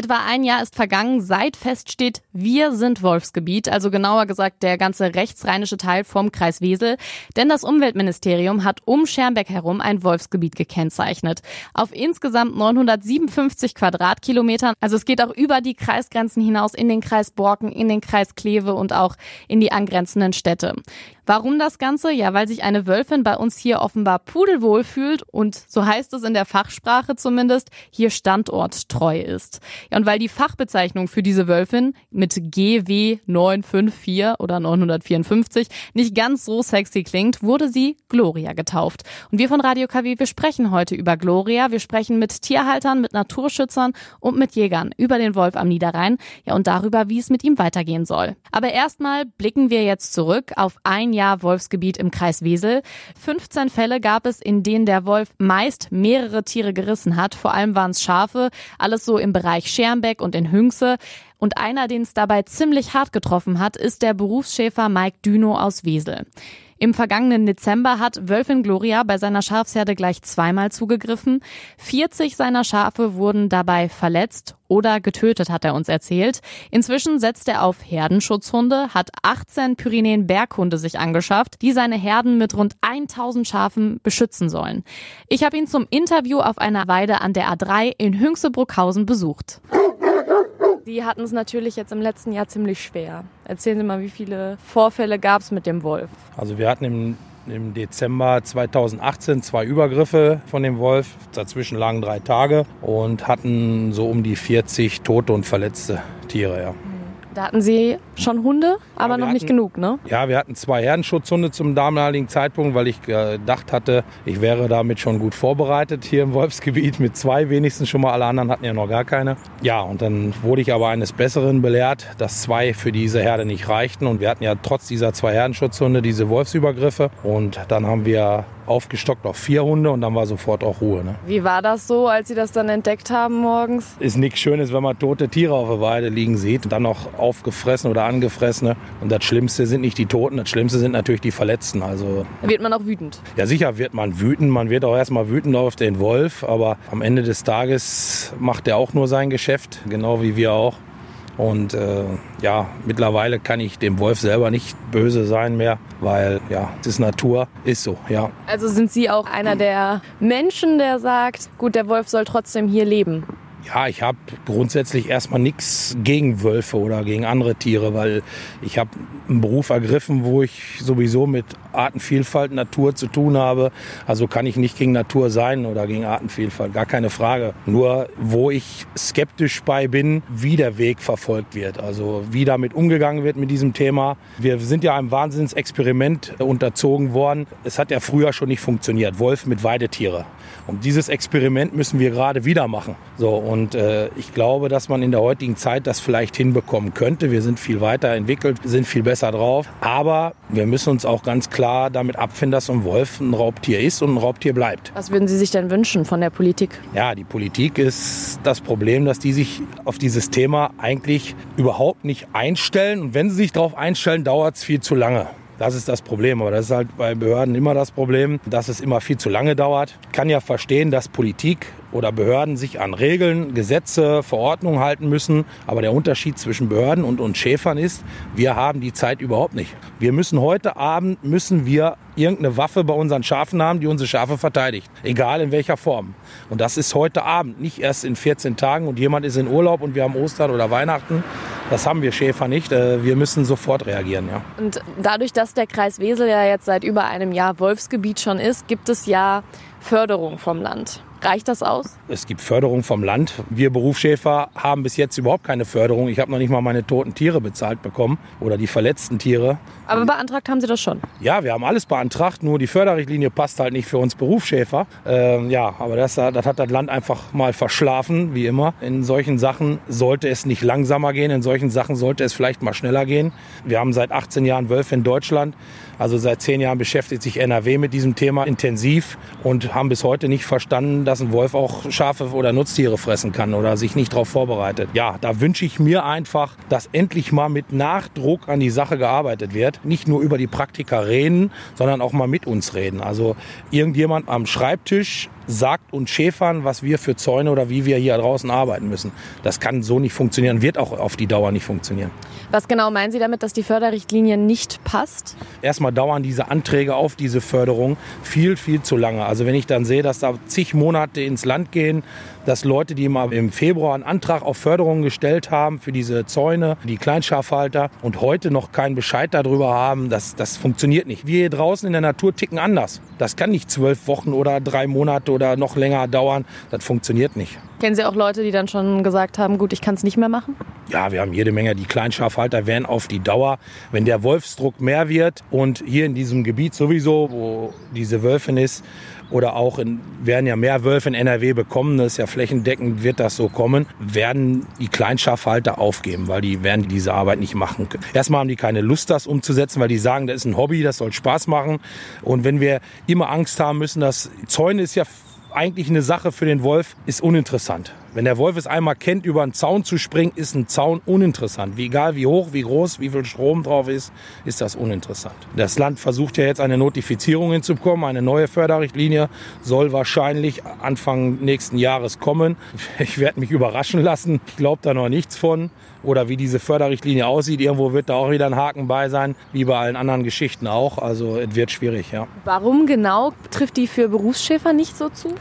Etwa ein Jahr ist vergangen, seit feststeht, wir sind Wolfsgebiet, also genauer gesagt der ganze rechtsrheinische Teil vom Kreis Wesel. Denn das Umweltministerium hat um Schermbeck herum ein Wolfsgebiet gekennzeichnet. Auf insgesamt 957 Quadratkilometern. Also es geht auch über die Kreisgrenzen hinaus in den Kreis Borken, in den Kreis Kleve und auch in die angrenzenden Städte. Warum das Ganze? Ja, weil sich eine Wölfin bei uns hier offenbar pudelwohl fühlt und, so heißt es in der Fachsprache zumindest, hier standorttreu ist. Ja, und weil die Fachbezeichnung für diese Wölfin mit GW 954 oder 954 nicht ganz so sexy klingt, wurde sie Gloria getauft. Und wir von Radio KW, wir sprechen heute über Gloria. Wir sprechen mit Tierhaltern, mit Naturschützern und mit Jägern über den Wolf am Niederrhein. Ja, und darüber, wie es mit ihm weitergehen soll. Aber erstmal blicken wir jetzt zurück auf ein Jahr Jahr Wolfsgebiet im Kreis Wesel. 15 Fälle gab es, in denen der Wolf meist mehrere Tiere gerissen hat. Vor allem waren es Schafe, alles so im Bereich Schermbeck und in Hünxe. Und einer, den es dabei ziemlich hart getroffen hat, ist der Berufsschäfer Mike Düno aus Wesel. Im vergangenen Dezember hat Wölfin Gloria bei seiner Schafsherde gleich zweimal zugegriffen. 40 seiner Schafe wurden dabei verletzt oder getötet, hat er uns erzählt. Inzwischen setzt er auf Herdenschutzhunde, hat 18 Pyrenäen-Berghunde sich angeschafft, die seine Herden mit rund 1000 Schafen beschützen sollen. Ich habe ihn zum Interview auf einer Weide an der A3 in Hünxebruckhausen besucht. Sie hatten es natürlich jetzt im letzten Jahr ziemlich schwer. Erzählen Sie mal, wie viele Vorfälle gab es mit dem Wolf? Also wir hatten im, im Dezember 2018 zwei Übergriffe von dem Wolf. Dazwischen lagen drei Tage und hatten so um die 40 tote und verletzte Tiere. Ja. Da hatten Sie schon Hunde, aber ja, noch nicht genug, ne? Ja, wir hatten zwei Herdenschutzhunde zum damaligen Zeitpunkt, weil ich gedacht hatte, ich wäre damit schon gut vorbereitet hier im Wolfsgebiet mit zwei wenigstens schon mal. Alle anderen hatten ja noch gar keine. Ja, und dann wurde ich aber eines Besseren belehrt, dass zwei für diese Herde nicht reichten. Und wir hatten ja trotz dieser zwei Herdenschutzhunde diese Wolfsübergriffe. Und dann haben wir aufgestockt auf vier Hunde und dann war sofort auch Ruhe. Ne? Wie war das so, als Sie das dann entdeckt haben morgens? Ist nichts Schönes, wenn man tote Tiere auf der Weide liegen sieht, dann noch aufgefressen oder angefressene. Und das Schlimmste sind nicht die Toten, das Schlimmste sind natürlich die Verletzten. Also wird man auch wütend? Ja, sicher wird man wütend. Man wird auch erstmal wütend auf den Wolf, aber am Ende des Tages macht er auch nur sein Geschäft, genau wie wir auch. Und äh, ja, mittlerweile kann ich dem Wolf selber nicht böse sein mehr, weil ja, es ist Natur, ist so, ja. Also sind Sie auch einer der Menschen, der sagt, gut, der Wolf soll trotzdem hier leben? Ja, ich habe grundsätzlich erstmal nichts gegen Wölfe oder gegen andere Tiere, weil ich habe einen Beruf ergriffen, wo ich sowieso mit Artenvielfalt, Natur zu tun habe. Also kann ich nicht gegen Natur sein oder gegen Artenvielfalt, gar keine Frage. Nur wo ich skeptisch bei bin, wie der Weg verfolgt wird, also wie damit umgegangen wird mit diesem Thema. Wir sind ja einem Wahnsinnsexperiment unterzogen worden. Es hat ja früher schon nicht funktioniert, Wolf mit Weidetiere. Und dieses Experiment müssen wir gerade wieder machen. So, und äh, ich glaube, dass man in der heutigen Zeit das vielleicht hinbekommen könnte. Wir sind viel weiter entwickelt, sind viel besser drauf. Aber wir müssen uns auch ganz klar damit abfinden, dass ein Wolf ein Raubtier ist und ein Raubtier bleibt. Was würden Sie sich denn wünschen von der Politik? Ja, die Politik ist das Problem, dass die sich auf dieses Thema eigentlich überhaupt nicht einstellen. Und wenn sie sich darauf einstellen, dauert es viel zu lange. Das ist das Problem. Aber das ist halt bei Behörden immer das Problem, dass es immer viel zu lange dauert. Ich kann ja verstehen, dass Politik oder Behörden sich an Regeln, Gesetze, Verordnungen halten müssen. Aber der Unterschied zwischen Behörden und uns Schäfern ist, wir haben die Zeit überhaupt nicht. Wir müssen heute Abend, müssen wir irgendeine Waffe bei unseren Schafen haben, die unsere Schafe verteidigt. Egal in welcher Form. Und das ist heute Abend, nicht erst in 14 Tagen und jemand ist in Urlaub und wir haben Ostern oder Weihnachten. Das haben wir Schäfer nicht. Äh, wir müssen sofort reagieren. Ja. Und dadurch, dass der Kreis Wesel ja jetzt seit über einem Jahr Wolfsgebiet schon ist, gibt es ja Förderung vom Land. Reicht das aus? Es gibt Förderung vom Land. Wir Berufsschäfer haben bis jetzt überhaupt keine Förderung. Ich habe noch nicht mal meine toten Tiere bezahlt bekommen oder die verletzten Tiere. Aber beantragt haben Sie das schon? Ja, wir haben alles beantragt, nur die Förderrichtlinie passt halt nicht für uns Berufsschäfer. Ähm, ja, aber das, das hat das Land einfach mal verschlafen, wie immer. In solchen Sachen sollte es nicht langsamer gehen, in solchen Sachen sollte es vielleicht mal schneller gehen. Wir haben seit 18 Jahren Wölfe in Deutschland. Also seit zehn Jahren beschäftigt sich NRW mit diesem Thema intensiv und haben bis heute nicht verstanden, dass ein Wolf auch Schafe oder Nutztiere fressen kann oder sich nicht darauf vorbereitet. Ja, da wünsche ich mir einfach, dass endlich mal mit Nachdruck an die Sache gearbeitet wird. Nicht nur über die Praktika reden, sondern auch mal mit uns reden. Also irgendjemand am Schreibtisch sagt uns Schäfern, was wir für Zäune oder wie wir hier draußen arbeiten müssen. Das kann so nicht funktionieren, wird auch auf die Dauer nicht funktionieren. Was genau meinen Sie damit, dass die Förderrichtlinie nicht passt? Erstmal dauern diese Anträge auf diese Förderung viel, viel zu lange. Also wenn ich dann sehe, dass da zig Monate ins Land gehen, dass Leute, die mal im Februar einen Antrag auf Förderung gestellt haben für diese Zäune, die Kleinschafhalter und heute noch keinen Bescheid darüber haben, das, das funktioniert nicht. Wir hier draußen in der Natur ticken anders. Das kann nicht zwölf Wochen oder drei Monate oder noch länger dauern. Das funktioniert nicht. Kennen Sie auch Leute, die dann schon gesagt haben, gut, ich kann es nicht mehr machen? Ja, wir haben jede Menge. Die Kleinschafhalter werden auf die Dauer, wenn der Wolfsdruck mehr wird und hier in diesem Gebiet sowieso, wo diese Wölfin ist, oder auch in, werden ja mehr Wölfe in NRW bekommen, das ist ja flächendeckend, wird das so kommen, werden die Kleinschafhalter aufgeben, weil die werden diese Arbeit nicht machen können. Erstmal haben die keine Lust, das umzusetzen, weil die sagen, das ist ein Hobby, das soll Spaß machen. Und wenn wir immer Angst haben müssen, dass Zäune ist ja eigentlich eine Sache für den Wolf, ist uninteressant. Wenn der Wolf es einmal kennt, über einen Zaun zu springen, ist ein Zaun uninteressant. Wie egal wie hoch, wie groß, wie viel Strom drauf ist, ist das uninteressant. Das Land versucht ja jetzt eine Notifizierung hinzubekommen. Eine neue Förderrichtlinie soll wahrscheinlich Anfang nächsten Jahres kommen. Ich werde mich überraschen lassen. Ich glaube da noch nichts von oder wie diese Förderrichtlinie aussieht. Irgendwo wird da auch wieder ein Haken bei sein, wie bei allen anderen Geschichten auch. Also es wird schwierig, ja. Warum genau trifft die für Berufsschäfer nicht so zu?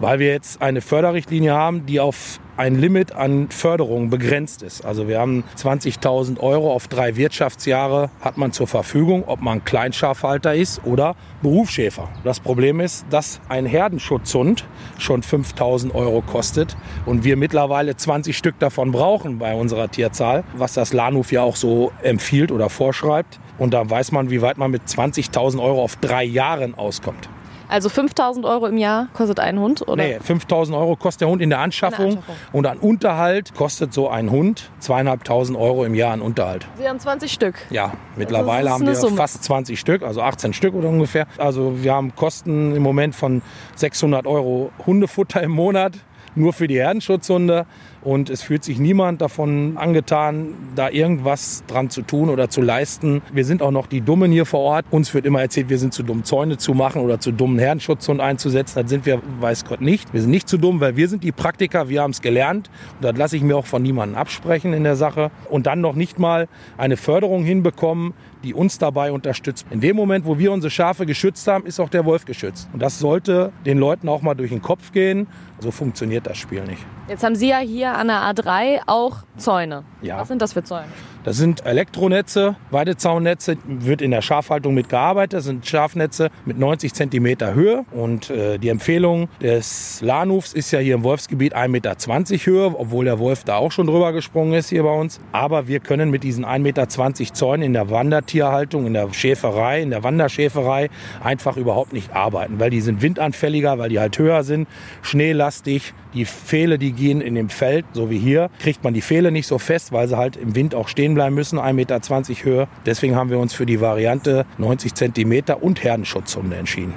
Weil wir jetzt eine Förderrichtlinie haben, die auf ein Limit an Förderung begrenzt ist. Also wir haben 20.000 Euro auf drei Wirtschaftsjahre hat man zur Verfügung, ob man Kleinschafhalter ist oder Berufsschäfer. Das Problem ist, dass ein Herdenschutzhund schon 5.000 Euro kostet und wir mittlerweile 20 Stück davon brauchen bei unserer Tierzahl, was das Lahnhof ja auch so empfiehlt oder vorschreibt. Und da weiß man, wie weit man mit 20.000 Euro auf drei Jahren auskommt. Also 5000 Euro im Jahr kostet ein Hund, oder? Nee, 5000 Euro kostet der Hund in der Anschaffung. In der Anschaffung. Und an Unterhalt kostet so ein Hund zweieinhalbtausend Euro im Jahr an Unterhalt. Sie haben 20 Stück? Ja, mittlerweile haben wir Summe. fast 20 Stück, also 18 Stück oder ungefähr. Also wir haben Kosten im Moment von 600 Euro Hundefutter im Monat, nur für die Herdenschutzhunde. Und es fühlt sich niemand davon angetan, da irgendwas dran zu tun oder zu leisten. Wir sind auch noch die Dummen hier vor Ort. Uns wird immer erzählt, wir sind zu dumm, Zäune zu machen oder zu dummen Herrenschutzhund einzusetzen. Das sind wir, weiß Gott, nicht. Wir sind nicht zu dumm, weil wir sind die Praktiker, wir haben es gelernt. Und das lasse ich mir auch von niemandem absprechen in der Sache. Und dann noch nicht mal eine Förderung hinbekommen, die uns dabei unterstützt. In dem Moment, wo wir unsere Schafe geschützt haben, ist auch der Wolf geschützt. Und das sollte den Leuten auch mal durch den Kopf gehen. So funktioniert das Spiel nicht. Jetzt haben Sie ja hier an der A3 auch Zäune. Ja. Was sind das für Zäune? Das sind Elektronetze, Weidezaunnetze, wird in der Schafhaltung mitgearbeitet. Das sind Schafnetze mit 90 cm Höhe. Und äh, die Empfehlung des Lahnhofs ist ja hier im Wolfsgebiet 1,20 Meter Höhe, obwohl der Wolf da auch schon drüber gesprungen ist hier bei uns. Aber wir können mit diesen 1,20 Meter Zäunen in der Wandertierhaltung, in der Schäferei, in der Wanderschäferei einfach überhaupt nicht arbeiten, weil die sind windanfähliger, weil die halt höher sind, schneelastig. Die Pfähle, die gehen in dem Feld, so wie hier, kriegt man die Pfähle nicht so fest, weil sie halt im Wind auch stehen bleiben müssen, 1,20 Meter Höhe. Deswegen haben wir uns für die Variante 90 Zentimeter und Herdenschutzhunde entschieden.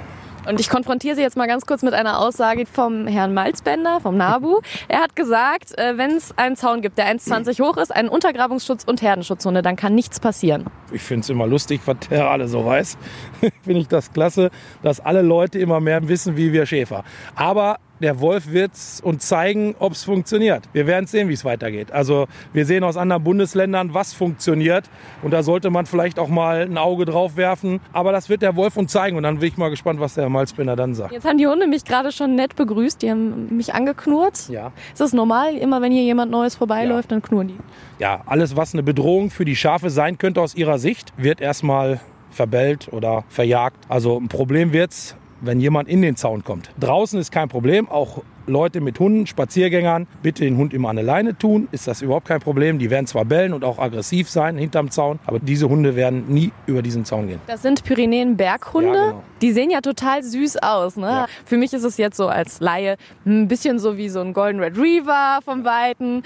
Und ich konfrontiere Sie jetzt mal ganz kurz mit einer Aussage vom Herrn Malzbender, vom NABU. Er hat gesagt, äh, wenn es einen Zaun gibt, der 1,20 hoch ist, einen Untergrabungsschutz und Herdenschutzhunde, dann kann nichts passieren. Ich finde es immer lustig, was der alle so weiß. finde ich das klasse, dass alle Leute immer mehr wissen, wie wir Schäfer. Aber der Wolf wird uns zeigen, ob es funktioniert. Wir werden sehen, wie es weitergeht. Also wir sehen aus anderen Bundesländern, was funktioniert. Und da sollte man vielleicht auch mal ein Auge drauf werfen. Aber das wird der Wolf uns zeigen. Und dann bin ich mal gespannt, was der Malzbinder dann sagt. Jetzt haben die Hunde mich gerade schon nett begrüßt. Die haben mich angeknurrt. Ja. Ist das normal? Immer wenn hier jemand Neues vorbeiläuft, ja. dann knurren die? Ja, alles, was eine Bedrohung für die Schafe sein könnte aus ihrer Sicht, wird erstmal verbellt oder verjagt. Also ein Problem wird's, wenn jemand in den Zaun kommt. Draußen ist kein Problem, auch Leute mit Hunden, Spaziergängern, bitte den Hund immer an der Leine tun, ist das überhaupt kein Problem. Die werden zwar bellen und auch aggressiv sein hinterm Zaun, aber diese Hunde werden nie über diesen Zaun gehen. Das sind Pyrenäen-Berghunde. Ja, genau. Die sehen ja total süß aus. Ne? Ja. Für mich ist es jetzt so als Laie ein bisschen so wie so ein Golden Retriever vom Weiten.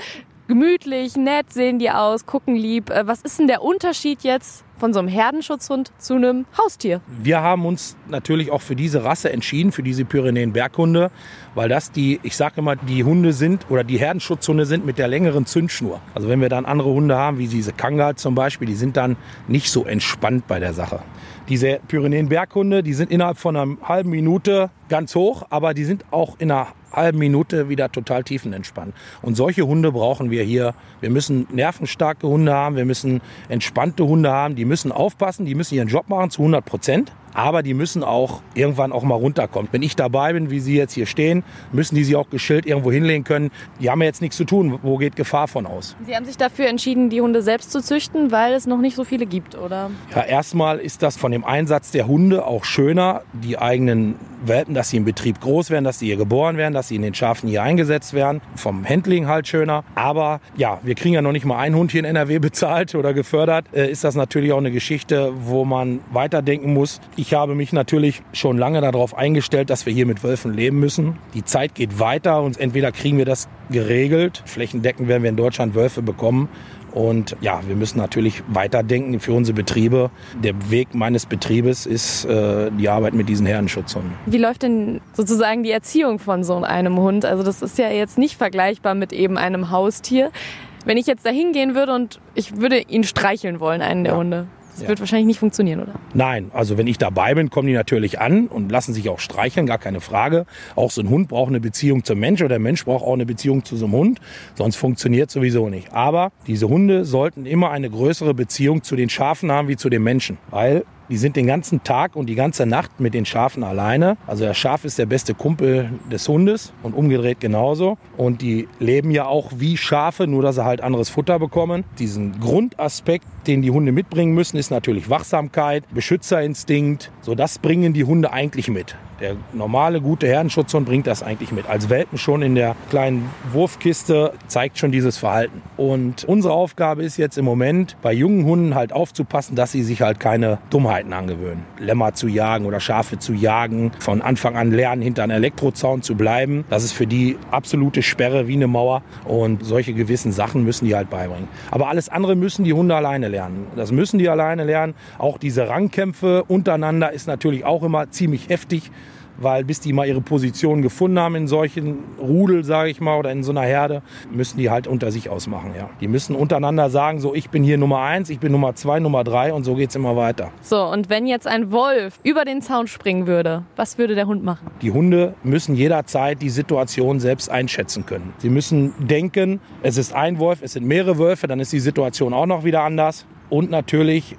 Gemütlich, nett sehen die aus, gucken lieb. Äh, was ist denn der Unterschied jetzt von so einem Herdenschutzhund zu einem Haustier. Wir haben uns natürlich auch für diese Rasse entschieden, für diese Pyrenäen-Berghunde, weil das die, ich sage immer, die Hunde sind oder die Herdenschutzhunde sind mit der längeren Zündschnur. Also wenn wir dann andere Hunde haben, wie diese Kangal zum Beispiel, die sind dann nicht so entspannt bei der Sache. Diese Pyrenäen-Berghunde, die sind innerhalb von einer halben Minute ganz hoch, aber die sind auch in einer halben Minute wieder total tiefenentspannt. Und solche Hunde brauchen wir hier. Wir müssen nervenstarke Hunde haben, wir müssen entspannte Hunde haben, die müssen aufpassen, die müssen ihren Job machen zu 100 Prozent. Aber die müssen auch irgendwann auch mal runterkommen. Wenn ich dabei bin, wie Sie jetzt hier stehen, müssen die sich auch geschillt irgendwo hinlegen können. Die haben ja jetzt nichts zu tun. Wo geht Gefahr von aus? Sie haben sich dafür entschieden, die Hunde selbst zu züchten, weil es noch nicht so viele gibt, oder? Ja, erstmal ist das von dem Einsatz der Hunde auch schöner, die eigenen Welpen, dass sie im Betrieb groß werden, dass sie hier geboren werden, dass sie in den Schafen hier eingesetzt werden. Vom Handling halt schöner. Aber ja, wir kriegen ja noch nicht mal einen Hund hier in NRW bezahlt oder gefördert. Äh, ist das natürlich auch eine Geschichte, wo man weiterdenken muss. Ich habe mich natürlich schon lange darauf eingestellt, dass wir hier mit Wölfen leben müssen. Die Zeit geht weiter und entweder kriegen wir das geregelt. Flächendeckend werden wir in Deutschland Wölfe bekommen und ja, wir müssen natürlich weiterdenken für unsere Betriebe. Der Weg meines Betriebes ist äh, die Arbeit mit diesen Herdenschutzhunden. Wie läuft denn sozusagen die Erziehung von so einem Hund? Also das ist ja jetzt nicht vergleichbar mit eben einem Haustier. Wenn ich jetzt da hingehen würde und ich würde ihn streicheln wollen, einen der ja. Hunde, das ja. wird wahrscheinlich nicht funktionieren, oder? Nein, also wenn ich dabei bin, kommen die natürlich an und lassen sich auch streicheln, gar keine Frage. Auch so ein Hund braucht eine Beziehung zum Mensch oder der Mensch braucht auch eine Beziehung zu so einem Hund, sonst funktioniert sowieso nicht. Aber diese Hunde sollten immer eine größere Beziehung zu den Schafen haben wie zu den Menschen, weil die sind den ganzen Tag und die ganze Nacht mit den Schafen alleine. Also der Schaf ist der beste Kumpel des Hundes und umgedreht genauso. Und die leben ja auch wie Schafe, nur dass sie halt anderes Futter bekommen. Diesen Grundaspekt, den die Hunde mitbringen müssen, ist natürlich Wachsamkeit, Beschützerinstinkt. So das bringen die Hunde eigentlich mit. Der normale, gute Herdenschutzhund bringt das eigentlich mit. Als Welpen schon in der kleinen Wurfkiste zeigt schon dieses Verhalten. Und unsere Aufgabe ist jetzt im Moment, bei jungen Hunden halt aufzupassen, dass sie sich halt keine Dummheiten angewöhnen. Lämmer zu jagen oder Schafe zu jagen, von Anfang an lernen, hinter einem Elektrozaun zu bleiben. Das ist für die absolute Sperre wie eine Mauer. Und solche gewissen Sachen müssen die halt beibringen. Aber alles andere müssen die Hunde alleine lernen. Das müssen die alleine lernen. Auch diese Rangkämpfe untereinander ist natürlich auch immer ziemlich heftig weil bis die mal ihre Position gefunden haben in solchen Rudel, sage ich mal, oder in so einer Herde, müssen die halt unter sich ausmachen. Ja. Die müssen untereinander sagen, so ich bin hier Nummer eins, ich bin Nummer zwei, Nummer drei und so geht es immer weiter. So, und wenn jetzt ein Wolf über den Zaun springen würde, was würde der Hund machen? Die Hunde müssen jederzeit die Situation selbst einschätzen können. Sie müssen denken, es ist ein Wolf, es sind mehrere Wölfe, dann ist die Situation auch noch wieder anders. Und natürlich,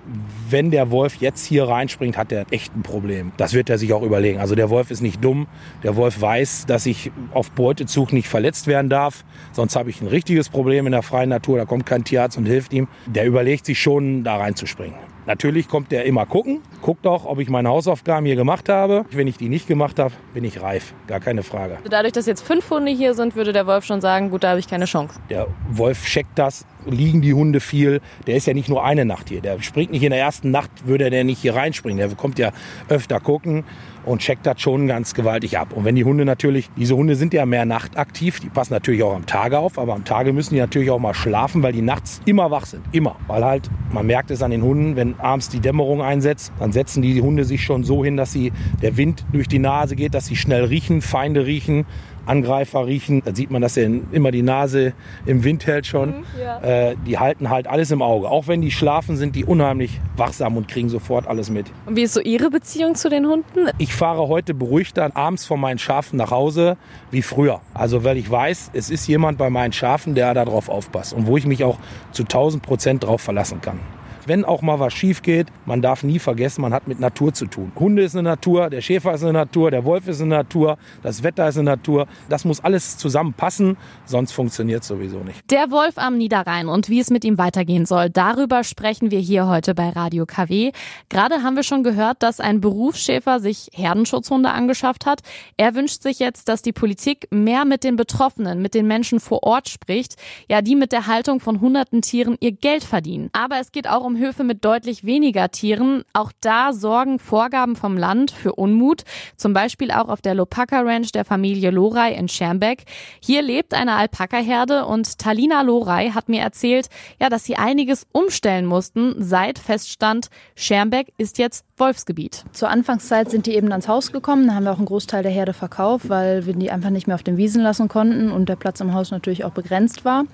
wenn der Wolf jetzt hier reinspringt, hat er echt ein Problem. Das wird er sich auch überlegen. Also der Wolf ist nicht dumm. Der Wolf weiß, dass ich auf Beutezug nicht verletzt werden darf. Sonst habe ich ein richtiges Problem in der freien Natur. Da kommt kein Tierarzt und hilft ihm. Der überlegt sich schon, da reinzuspringen. Natürlich kommt der immer gucken, guckt auch, ob ich meine Hausaufgaben hier gemacht habe. Wenn ich die nicht gemacht habe, bin ich reif, gar keine Frage. Dadurch, dass jetzt fünf Hunde hier sind, würde der Wolf schon sagen, gut, da habe ich keine Chance. Der Wolf checkt das, liegen die Hunde viel. Der ist ja nicht nur eine Nacht hier. Der springt nicht in der ersten Nacht, würde der nicht hier reinspringen. Der kommt ja öfter gucken und checkt das schon ganz gewaltig ab. Und wenn die Hunde natürlich, diese Hunde sind ja mehr nachtaktiv, die passen natürlich auch am Tage auf, aber am Tage müssen die natürlich auch mal schlafen, weil die nachts immer wach sind. Immer. Weil halt, man merkt es an den Hunden, wenn abends die Dämmerung einsetzt, dann setzen die Hunde sich schon so hin, dass sie der Wind durch die Nase geht, dass sie schnell riechen, Feinde riechen Angreifer riechen. Da sieht man, dass er immer die Nase im Wind hält schon. Mhm, ja. äh, die halten halt alles im Auge. Auch wenn die schlafen, sind die unheimlich wachsam und kriegen sofort alles mit. Und wie ist so Ihre Beziehung zu den Hunden? Ich fahre heute beruhigter abends von meinen Schafen nach Hause wie früher. Also weil ich weiß, es ist jemand bei meinen Schafen, der darauf aufpasst und wo ich mich auch zu 1000 Prozent drauf verlassen kann wenn auch mal was schief geht, man darf nie vergessen, man hat mit Natur zu tun. Hunde ist eine Natur, der Schäfer ist eine Natur, der Wolf ist eine Natur, das Wetter ist eine Natur. Das muss alles zusammenpassen, sonst funktioniert es sowieso nicht. Der Wolf am Niederrhein und wie es mit ihm weitergehen soll, darüber sprechen wir hier heute bei Radio KW. Gerade haben wir schon gehört, dass ein Berufsschäfer sich Herdenschutzhunde angeschafft hat. Er wünscht sich jetzt, dass die Politik mehr mit den Betroffenen, mit den Menschen vor Ort spricht, ja, die mit der Haltung von hunderten Tieren ihr Geld verdienen. Aber es geht auch um Höfe mit deutlich weniger Tieren. Auch da sorgen Vorgaben vom Land für Unmut. Zum Beispiel auch auf der Lopaka Ranch der Familie Lorei in Schermbeck. Hier lebt eine Alpaka-Herde und Talina Lorei hat mir erzählt, ja, dass sie einiges umstellen mussten, seit feststand, Schermbeck ist jetzt Wolfsgebiet. Zur Anfangszeit sind die eben ans Haus gekommen. Da haben wir auch einen Großteil der Herde verkauft, weil wir die einfach nicht mehr auf den Wiesen lassen konnten und der Platz im Haus natürlich auch begrenzt war.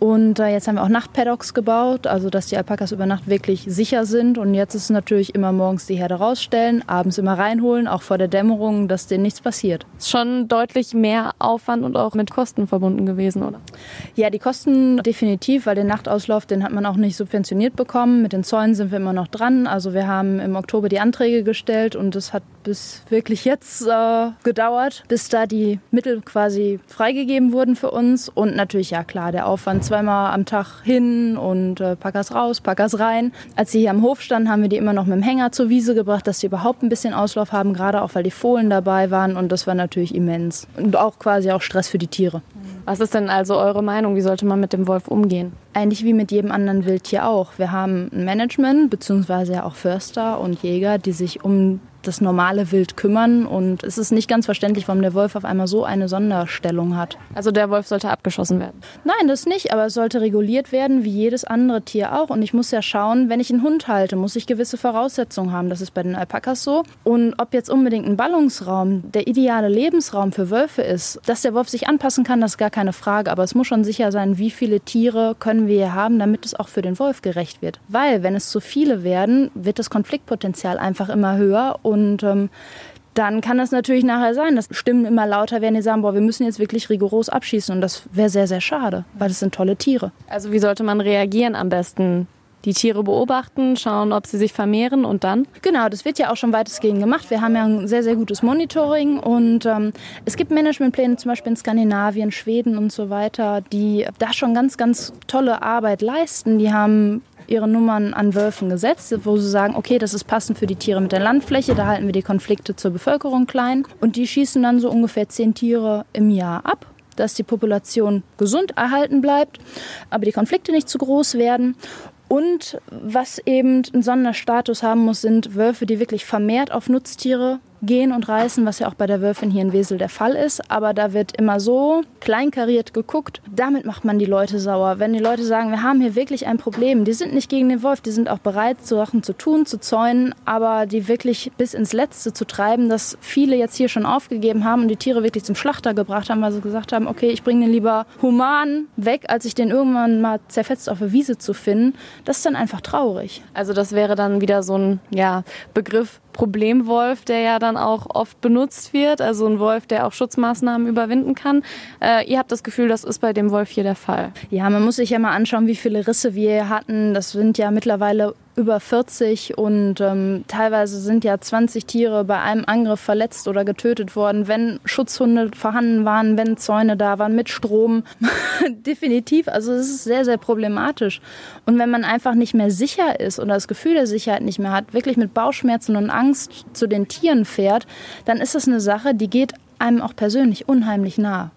Und äh, jetzt haben wir auch Nachtpaddocks gebaut, also dass die Alpakas über Nacht wirklich sicher sind. Und jetzt ist natürlich immer morgens die Herde rausstellen, abends immer reinholen, auch vor der Dämmerung, dass denen nichts passiert. Ist schon deutlich mehr Aufwand und auch mit Kosten verbunden gewesen, oder? Ja, die Kosten definitiv, weil den Nachtauslauf, den hat man auch nicht subventioniert bekommen. Mit den Zäunen sind wir immer noch dran. Also wir haben im Oktober die Anträge gestellt und es hat bis wirklich jetzt äh, gedauert, bis da die Mittel quasi freigegeben wurden für uns. Und natürlich, ja klar, der Aufwand zweimal am Tag hin und äh, Packers raus, Packers rein. Als sie hier am Hof standen, haben wir die immer noch mit dem Hänger zur Wiese gebracht, dass sie überhaupt ein bisschen Auslauf haben, gerade auch weil die Fohlen dabei waren. Und das war natürlich immens. Und auch quasi auch Stress für die Tiere. Was ist denn also eure Meinung? Wie sollte man mit dem Wolf umgehen? Eigentlich wie mit jedem anderen Wildtier auch. Wir haben ein Management, beziehungsweise ja auch Förster und Jäger, die sich um das normale Wild kümmern. Und es ist nicht ganz verständlich, warum der Wolf auf einmal so eine Sonderstellung hat. Also der Wolf sollte abgeschossen werden? Nein, das nicht, aber es sollte reguliert werden, wie jedes andere Tier auch. Und ich muss ja schauen, wenn ich einen Hund halte, muss ich gewisse Voraussetzungen haben. Das ist bei den Alpakas so. Und ob jetzt unbedingt ein Ballungsraum der ideale Lebensraum für Wölfe ist, dass der Wolf sich anpassen kann, das ist gar keine Frage. Aber es muss schon sicher sein, wie viele Tiere können wir hier haben, damit es auch für den Wolf gerecht wird. Weil, wenn es zu viele werden, wird das Konfliktpotenzial einfach immer höher und ähm, dann kann das natürlich nachher sein, dass Stimmen immer lauter werden, die sagen, boah, wir müssen jetzt wirklich rigoros abschießen. Und das wäre sehr, sehr schade, weil das sind tolle Tiere. Also wie sollte man reagieren am besten? Die Tiere beobachten, schauen, ob sie sich vermehren und dann? Genau, das wird ja auch schon weitestgehend gemacht. Wir haben ja ein sehr, sehr gutes Monitoring und ähm, es gibt Managementpläne zum Beispiel in Skandinavien, Schweden und so weiter, die da schon ganz, ganz tolle Arbeit leisten. Die haben ihre Nummern an Wölfen gesetzt, wo sie sagen, okay, das ist passend für die Tiere mit der Landfläche, da halten wir die Konflikte zur Bevölkerung klein. Und die schießen dann so ungefähr zehn Tiere im Jahr ab dass die Population gesund erhalten bleibt, aber die Konflikte nicht zu groß werden. Und was eben einen Sonderstatus haben muss, sind Wölfe, die wirklich vermehrt auf Nutztiere gehen und reißen, was ja auch bei der Wölfin hier in Wesel der Fall ist. Aber da wird immer so kleinkariert geguckt. Damit macht man die Leute sauer. Wenn die Leute sagen, wir haben hier wirklich ein Problem, die sind nicht gegen den Wolf, die sind auch bereit, so Sachen zu tun, zu zäunen, aber die wirklich bis ins Letzte zu treiben, dass viele jetzt hier schon aufgegeben haben und die Tiere wirklich zum Schlachter gebracht haben, weil sie gesagt haben, okay, ich bringe den lieber human weg, als ich den irgendwann mal zerfetzt auf der Wiese zu finden. Das ist dann einfach traurig. Also das wäre dann wieder so ein ja, Begriff, Problemwolf, der ja dann auch oft benutzt wird, also ein Wolf, der auch Schutzmaßnahmen überwinden kann. Äh, ihr habt das Gefühl, das ist bei dem Wolf hier der Fall. Ja, man muss sich ja mal anschauen, wie viele Risse wir hatten. Das sind ja mittlerweile über 40 und ähm, teilweise sind ja 20 Tiere bei einem Angriff verletzt oder getötet worden, wenn Schutzhunde vorhanden waren, wenn Zäune da waren, mit Strom. Definitiv, also es ist sehr, sehr problematisch. Und wenn man einfach nicht mehr sicher ist oder das Gefühl der Sicherheit nicht mehr hat, wirklich mit Bauchschmerzen und Angst zu den Tieren fährt, dann ist das eine Sache, die geht einem auch persönlich unheimlich nahe.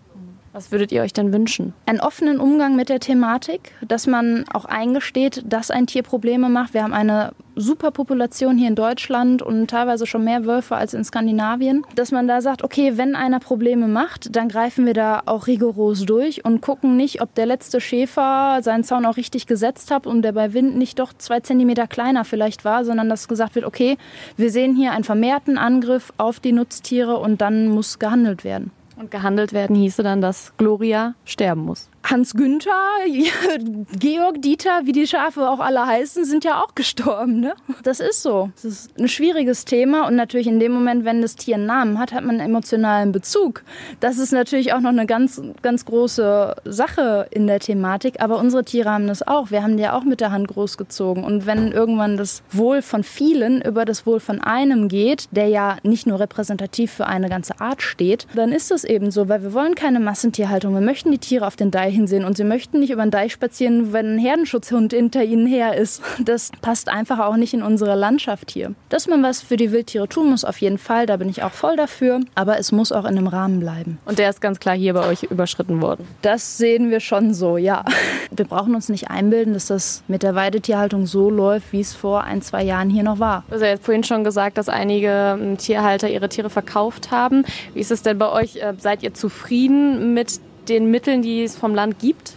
Was würdet ihr euch denn wünschen? Einen offenen Umgang mit der Thematik, dass man auch eingesteht, dass ein Tier Probleme macht. Wir haben eine super Population hier in Deutschland und teilweise schon mehr Wölfe als in Skandinavien. Dass man da sagt, okay, wenn einer Probleme macht, dann greifen wir da auch rigoros durch und gucken nicht, ob der letzte Schäfer seinen Zaun auch richtig gesetzt hat und der bei Wind nicht doch zwei Zentimeter kleiner vielleicht war, sondern dass gesagt wird, okay, wir sehen hier einen vermehrten Angriff auf die Nutztiere und dann muss gehandelt werden. Und gehandelt werden hieße dann, dass Gloria sterben muss. Hans Günther, Georg Dieter, wie die Schafe auch alle heißen, sind ja auch gestorben. Ne? Das ist so. Das ist ein schwieriges Thema und natürlich in dem Moment, wenn das Tier einen Namen hat, hat man einen emotionalen Bezug. Das ist natürlich auch noch eine ganz, ganz große Sache in der Thematik. Aber unsere Tiere haben das auch. Wir haben die ja auch mit der Hand großgezogen. Und wenn irgendwann das Wohl von vielen über das Wohl von einem geht, der ja nicht nur repräsentativ für eine ganze Art steht, dann ist das eben so, weil wir wollen keine Massentierhaltung. Wir möchten die Tiere auf den Deich hinsehen und sie möchten nicht über den Deich spazieren, wenn ein Herdenschutzhund hinter ihnen her ist. Das passt einfach auch nicht in unsere Landschaft hier. Dass man was für die Wildtiere tun muss, auf jeden Fall, da bin ich auch voll dafür, aber es muss auch in einem Rahmen bleiben. Und der ist ganz klar hier bei euch überschritten worden. Das sehen wir schon so, ja. Wir brauchen uns nicht einbilden, dass das mit der Weidetierhaltung so läuft, wie es vor ein, zwei Jahren hier noch war. Du hast ja jetzt vorhin schon gesagt, dass einige ähm, Tierhalter ihre Tiere verkauft haben. Wie ist es denn bei euch? Äh, seid ihr zufrieden mit den Mitteln, die es vom Land gibt?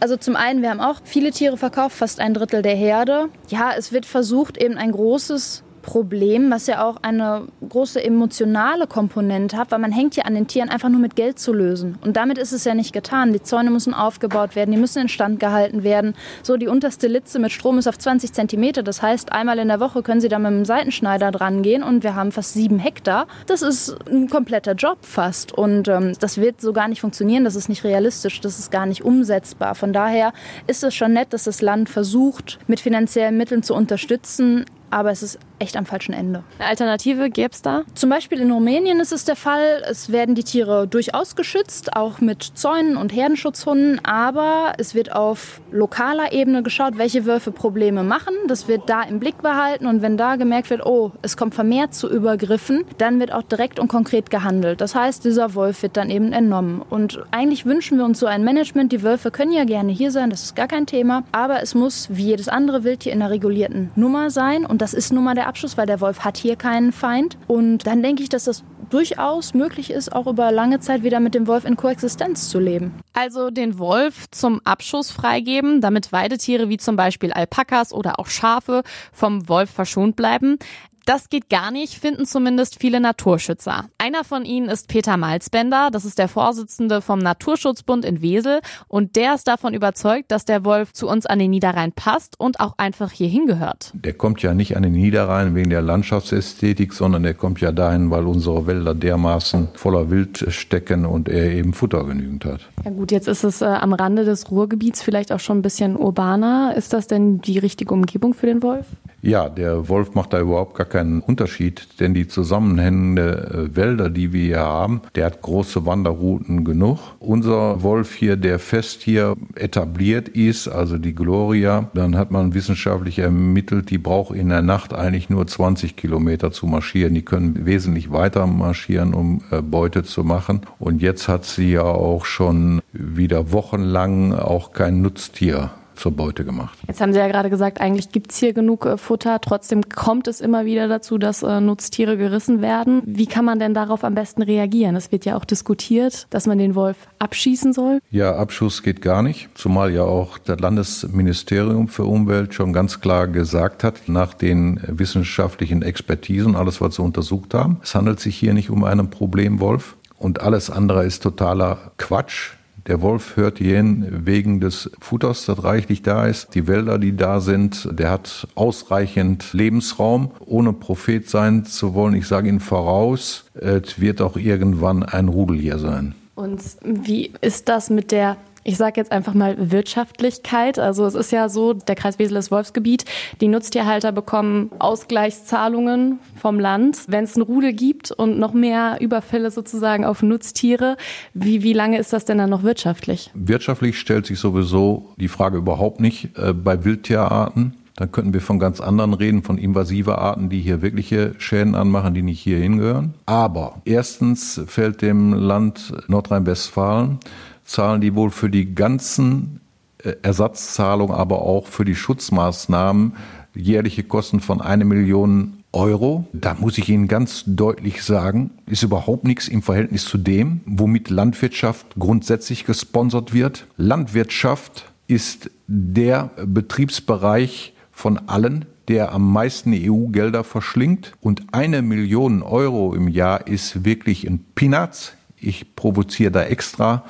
Also zum einen, wir haben auch viele Tiere verkauft, fast ein Drittel der Herde. Ja, es wird versucht, eben ein großes Problem, was ja auch eine große emotionale Komponente hat, weil man hängt ja an den Tieren einfach nur mit Geld zu lösen. Und damit ist es ja nicht getan. Die Zäune müssen aufgebaut werden, die müssen instand gehalten werden. So, die unterste Litze mit Strom ist auf 20 Zentimeter. Das heißt, einmal in der Woche können Sie da mit einem Seitenschneider dran gehen und wir haben fast sieben Hektar. Das ist ein kompletter Job fast. Und ähm, das wird so gar nicht funktionieren. Das ist nicht realistisch. Das ist gar nicht umsetzbar. Von daher ist es schon nett, dass das Land versucht, mit finanziellen Mitteln zu unterstützen aber es ist echt am falschen Ende. Eine Alternative gäbe es da? Zum Beispiel in Rumänien ist es der Fall, es werden die Tiere durchaus geschützt, auch mit Zäunen und Herdenschutzhunden, aber es wird auf lokaler Ebene geschaut, welche Wölfe Probleme machen. Das wird da im Blick behalten und wenn da gemerkt wird, oh, es kommt vermehrt zu Übergriffen, dann wird auch direkt und konkret gehandelt. Das heißt, dieser Wolf wird dann eben entnommen. Und eigentlich wünschen wir uns so ein Management. Die Wölfe können ja gerne hier sein, das ist gar kein Thema, aber es muss wie jedes andere Wildtier in einer regulierten Nummer sein und das ist nun mal der Abschluss, weil der Wolf hat hier keinen Feind. Und dann denke ich, dass das durchaus möglich ist, auch über lange Zeit wieder mit dem Wolf in Koexistenz zu leben. Also den Wolf zum Abschuss freigeben, damit Weidetiere wie zum Beispiel Alpakas oder auch Schafe vom Wolf verschont bleiben. Das geht gar nicht, finden zumindest viele Naturschützer. Einer von ihnen ist Peter Malzbender, das ist der Vorsitzende vom Naturschutzbund in Wesel und der ist davon überzeugt, dass der Wolf zu uns an den Niederrhein passt und auch einfach hier hingehört. Der kommt ja nicht an den Niederrhein wegen der Landschaftsästhetik, sondern der kommt ja dahin, weil unsere Wälder dermaßen voller Wild stecken und er eben Futter genügend hat. Ja gut, jetzt ist es äh, am Rande des Ruhrgebiets vielleicht auch schon ein bisschen urbaner. Ist das denn die richtige Umgebung für den Wolf? Ja, der Wolf macht da überhaupt gar keinen Unterschied, denn die zusammenhängende äh, Wälder, die wir hier haben, der hat große Wanderrouten genug. Unser Wolf hier, der fest hier etabliert ist, also die Gloria, dann hat man wissenschaftlich ermittelt, die braucht in der Nacht eigentlich nur 20 Kilometer zu marschieren. Die können wesentlich weiter marschieren, um äh, Beute zu machen. Und jetzt hat sie ja auch schon wieder wochenlang auch kein Nutztier zur Beute gemacht. Jetzt haben Sie ja gerade gesagt, eigentlich gibt es hier genug äh, Futter. Trotzdem kommt es immer wieder dazu, dass äh, Nutztiere gerissen werden. Wie kann man denn darauf am besten reagieren? Es wird ja auch diskutiert, dass man den Wolf abschießen soll. Ja, Abschuss geht gar nicht, zumal ja auch das Landesministerium für Umwelt schon ganz klar gesagt hat, nach den wissenschaftlichen Expertisen, alles was sie untersucht haben, es handelt sich hier nicht um einen Problemwolf und alles andere ist totaler Quatsch. Der Wolf hört hierhin wegen des Futters, das reichlich da ist, die Wälder, die da sind. Der hat ausreichend Lebensraum, ohne Prophet sein zu wollen. Ich sage Ihnen voraus, es wird auch irgendwann ein Rudel hier sein. Und wie ist das mit der ich sage jetzt einfach mal Wirtschaftlichkeit. Also es ist ja so, der Kreis Wesel ist Wolfsgebiet. Die Nutztierhalter bekommen Ausgleichszahlungen vom Land, wenn es ein Rudel gibt und noch mehr Überfälle sozusagen auf Nutztiere. Wie, wie lange ist das denn dann noch wirtschaftlich? Wirtschaftlich stellt sich sowieso die Frage überhaupt nicht äh, bei Wildtierarten. Dann könnten wir von ganz anderen reden, von invasiver Arten, die hier wirkliche Schäden anmachen, die nicht hier hingehören. Aber erstens fällt dem Land Nordrhein-Westfalen zahlen die wohl für die ganzen äh, Ersatzzahlungen, aber auch für die Schutzmaßnahmen jährliche Kosten von eine Million Euro. Da muss ich Ihnen ganz deutlich sagen, ist überhaupt nichts im Verhältnis zu dem, womit Landwirtschaft grundsätzlich gesponsert wird. Landwirtschaft ist der Betriebsbereich von allen, der am meisten EU-Gelder verschlingt. Und eine Million Euro im Jahr ist wirklich ein Peanuts. Ich provoziere da extra.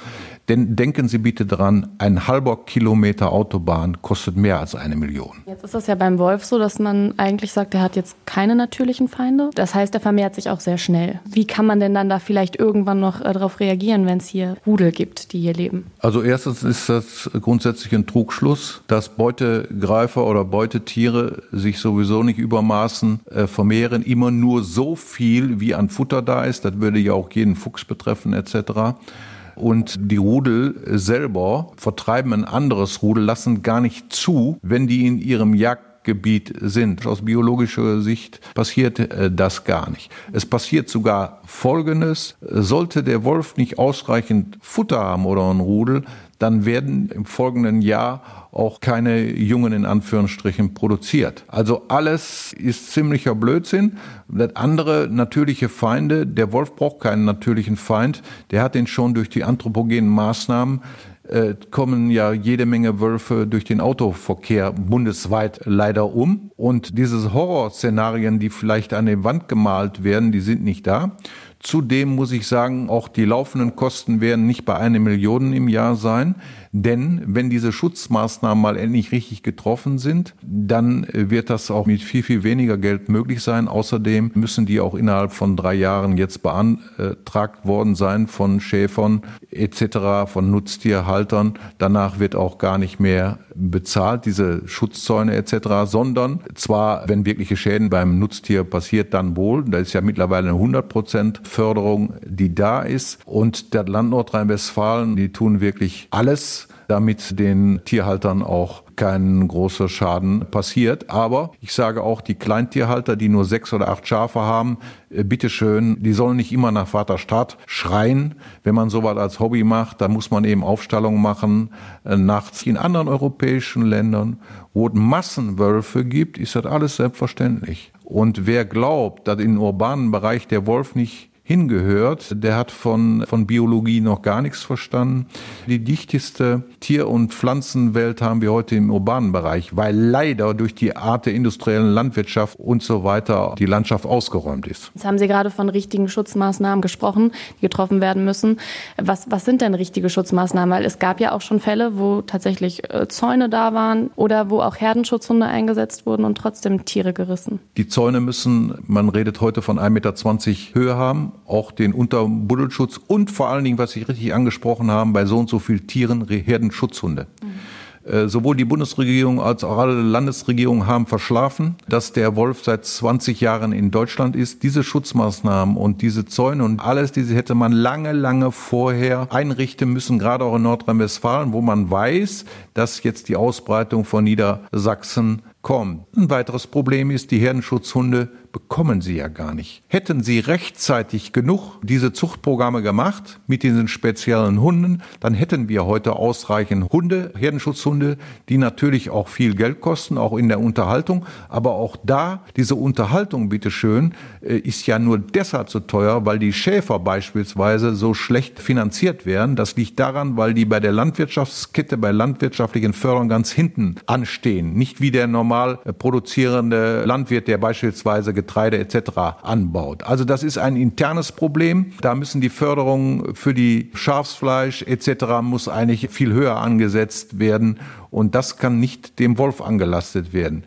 Denn denken Sie bitte dran, ein halber Kilometer Autobahn kostet mehr als eine Million. Jetzt ist das ja beim Wolf so, dass man eigentlich sagt, er hat jetzt keine natürlichen Feinde. Das heißt, er vermehrt sich auch sehr schnell. Wie kann man denn dann da vielleicht irgendwann noch äh, darauf reagieren, wenn es hier Rudel gibt, die hier leben? Also erstens ist das grundsätzlich ein Trugschluss, dass Beutegreifer oder Beutetiere sich sowieso nicht übermaßen äh, vermehren, immer nur so viel, wie an Futter da ist. Das würde ja auch jeden Fuchs betreffen etc und die Rudel selber vertreiben ein anderes Rudel, lassen gar nicht zu, wenn die in ihrem Jagdgebiet sind. Aus biologischer Sicht passiert äh, das gar nicht. Es passiert sogar Folgendes. Sollte der Wolf nicht ausreichend Futter haben oder ein Rudel, dann werden im folgenden Jahr auch keine Jungen in Anführungsstrichen produziert. Also alles ist ziemlicher Blödsinn. Das andere natürliche Feinde, der Wolf braucht keinen natürlichen Feind, der hat ihn schon durch die anthropogenen Maßnahmen äh, kommen ja jede Menge Wölfe durch den Autoverkehr bundesweit leider um. Und diese Horrorszenarien, die vielleicht an die Wand gemalt werden, die sind nicht da. Zudem muss ich sagen, auch die laufenden Kosten werden nicht bei einer Million im Jahr sein. Denn wenn diese Schutzmaßnahmen mal endlich richtig getroffen sind, dann wird das auch mit viel, viel weniger Geld möglich sein. Außerdem müssen die auch innerhalb von drei Jahren jetzt beantragt worden sein von Schäfern etc., von Nutztierhaltern. Danach wird auch gar nicht mehr bezahlt, diese Schutzzäune etc., sondern zwar, wenn wirkliche Schäden beim Nutztier passiert, dann wohl. Da ist ja mittlerweile eine 100 Prozent Förderung, die da ist. Und der Land Nordrhein-Westfalen, die tun wirklich alles, damit den Tierhaltern auch kein großer Schaden passiert. Aber ich sage auch, die Kleintierhalter, die nur sechs oder acht Schafe haben, äh, bitteschön, die sollen nicht immer nach Vaterstadt schreien. Wenn man sowas als Hobby macht, dann muss man eben Aufstallungen machen äh, nachts. In anderen europäischen Ländern, wo es Massenwölfe gibt, ist das alles selbstverständlich. Und wer glaubt, dass im urbanen Bereich der Wolf nicht hingehört. Der hat von, von Biologie noch gar nichts verstanden. Die dichteste Tier- und Pflanzenwelt haben wir heute im urbanen Bereich, weil leider durch die Art der industriellen Landwirtschaft und so weiter die Landschaft ausgeräumt ist. Jetzt haben Sie gerade von richtigen Schutzmaßnahmen gesprochen, die getroffen werden müssen. Was, was sind denn richtige Schutzmaßnahmen? Weil es gab ja auch schon Fälle, wo tatsächlich äh, Zäune da waren oder wo auch Herdenschutzhunde eingesetzt wurden und trotzdem Tiere gerissen. Die Zäune müssen, man redet heute von 1,20 Meter Höhe haben auch den Unterbuddelschutz und vor allen Dingen, was Sie richtig angesprochen haben, bei so und so viel Tieren Herdenschutzhunde. Mhm. sowohl die Bundesregierung als auch alle Landesregierungen haben verschlafen, dass der Wolf seit 20 Jahren in Deutschland ist. Diese Schutzmaßnahmen und diese Zäune und alles, diese hätte man lange, lange vorher einrichten müssen, gerade auch in Nordrhein-Westfalen, wo man weiß, dass jetzt die Ausbreitung von Niedersachsen kommt. Ein weiteres Problem ist, die Herdenschutzhunde bekommen sie ja gar nicht. Hätten sie rechtzeitig genug diese Zuchtprogramme gemacht mit diesen speziellen Hunden, dann hätten wir heute ausreichend Hunde, Herdenschutzhunde, die natürlich auch viel Geld kosten, auch in der Unterhaltung. Aber auch da, diese Unterhaltung, bitteschön, äh, ist ja nur deshalb so teuer, weil die Schäfer beispielsweise so schlecht finanziert werden. Das liegt daran, weil die bei der Landwirtschaftskette, bei landwirtschaftlichen Förderungen ganz hinten anstehen. Nicht wie der normal produzierende Landwirt, der beispielsweise Getreide etc. anbaut. Also das ist ein internes Problem. Da müssen die Förderungen für die Schafsfleisch etc. muss eigentlich viel höher angesetzt werden und das kann nicht dem Wolf angelastet werden.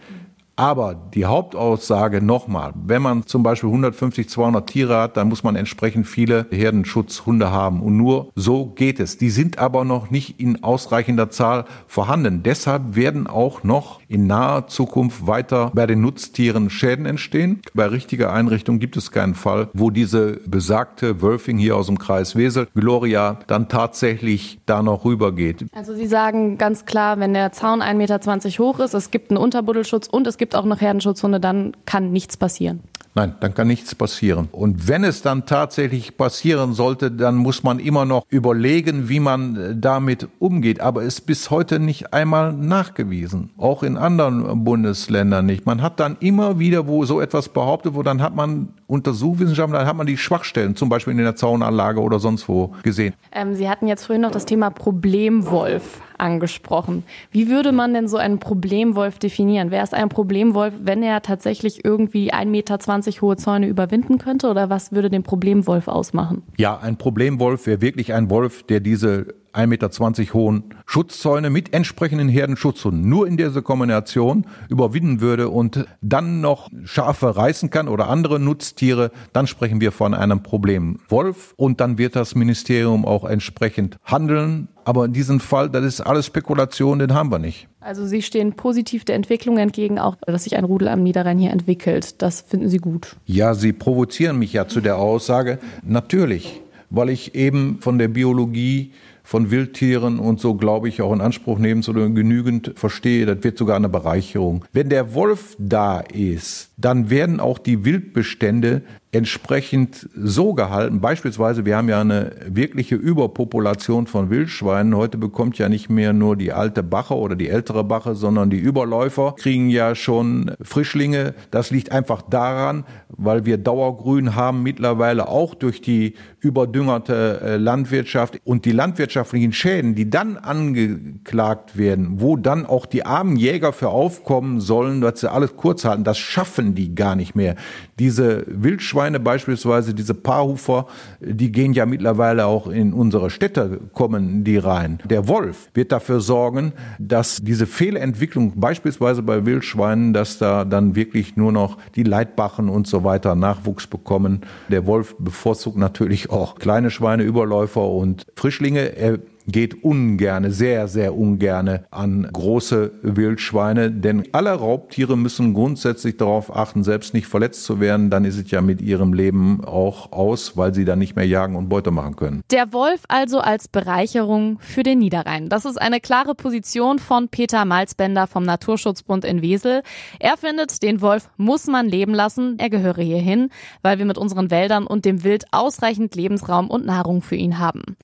Aber die Hauptaussage nochmal, wenn man zum Beispiel 150, 200 Tiere hat, dann muss man entsprechend viele Herdenschutzhunde haben. Und nur so geht es. Die sind aber noch nicht in ausreichender Zahl vorhanden. Deshalb werden auch noch in naher Zukunft weiter bei den Nutztieren Schäden entstehen. Bei richtiger Einrichtung gibt es keinen Fall, wo diese besagte Wölfing hier aus dem Kreis Wesel, Gloria, dann tatsächlich da noch rübergeht. Also Sie sagen ganz klar, wenn der Zaun 1,20 Meter hoch ist, es gibt einen Unterbuddelschutz und es gibt gibt auch noch Herdenschutzhunde, dann kann nichts passieren. Nein, dann kann nichts passieren. Und wenn es dann tatsächlich passieren sollte, dann muss man immer noch überlegen, wie man äh, damit umgeht. Aber es ist bis heute nicht einmal nachgewiesen. Auch in anderen Bundesländern nicht. Man hat dann immer wieder, wo so etwas behauptet wurde, dann hat man Untersuchungswissenschaften, dann hat man die Schwachstellen, zum Beispiel in der Zaunanlage oder sonst wo gesehen. Ähm, Sie hatten jetzt vorhin noch das Thema Problemwolf angesprochen. Wie würde man denn so einen Problemwolf definieren? Wer ist ein Problemwolf, wenn er tatsächlich irgendwie 1,20 Meter hohe Zäune überwinden könnte? Oder was würde den Problemwolf ausmachen? Ja, ein Problemwolf wäre wirklich ein Wolf, der diese 1,20 Meter hohen Schutzzäune mit entsprechenden Herdenschutzhunden nur in dieser Kombination überwinden würde und dann noch Schafe reißen kann oder andere Nutztiere, dann sprechen wir von einem Problem Wolf und dann wird das Ministerium auch entsprechend handeln. Aber in diesem Fall, das ist alles Spekulation, den haben wir nicht. Also Sie stehen positiv der Entwicklung entgegen, auch dass sich ein Rudel am Niederrhein hier entwickelt. Das finden Sie gut. Ja, Sie provozieren mich ja zu der Aussage. Natürlich, weil ich eben von der Biologie von Wildtieren und so, glaube ich, auch in Anspruch nehmen zu genügend verstehe. Das wird sogar eine Bereicherung. Wenn der Wolf da ist, dann werden auch die Wildbestände entsprechend so gehalten. Beispielsweise, wir haben ja eine wirkliche Überpopulation von Wildschweinen. Heute bekommt ja nicht mehr nur die alte Bache oder die ältere Bache, sondern die Überläufer kriegen ja schon Frischlinge. Das liegt einfach daran, weil wir Dauergrün haben mittlerweile auch durch die überdüngerte äh, Landwirtschaft und die landwirtschaftlichen Schäden, die dann angeklagt werden, wo dann auch die armen Jäger für aufkommen sollen, dass sie alles kurz halten, das schaffen die gar nicht mehr. Diese Wildschweine beispielsweise, diese Paarhufer, die gehen ja mittlerweile auch in unsere Städte, kommen die rein. Der Wolf wird dafür sorgen, dass diese Fehlentwicklung beispielsweise bei Wildschweinen, dass da dann wirklich nur noch die Leitbachen und so weiter Nachwuchs bekommen. Der Wolf bevorzugt natürlich auch kleine Schweine, Überläufer und Frischlinge. Er geht ungerne, sehr, sehr ungerne an große Wildschweine, denn alle Raubtiere müssen grundsätzlich darauf achten, selbst nicht verletzt zu werden, dann ist es ja mit ihrem Leben auch aus, weil sie dann nicht mehr jagen und Beute machen können. Der Wolf also als Bereicherung für den Niederrhein. Das ist eine klare Position von Peter Malzbender vom Naturschutzbund in Wesel. Er findet, den Wolf muss man leben lassen, er gehöre hierhin, weil wir mit unseren Wäldern und dem Wild ausreichend Lebensraum und Nahrung für ihn haben.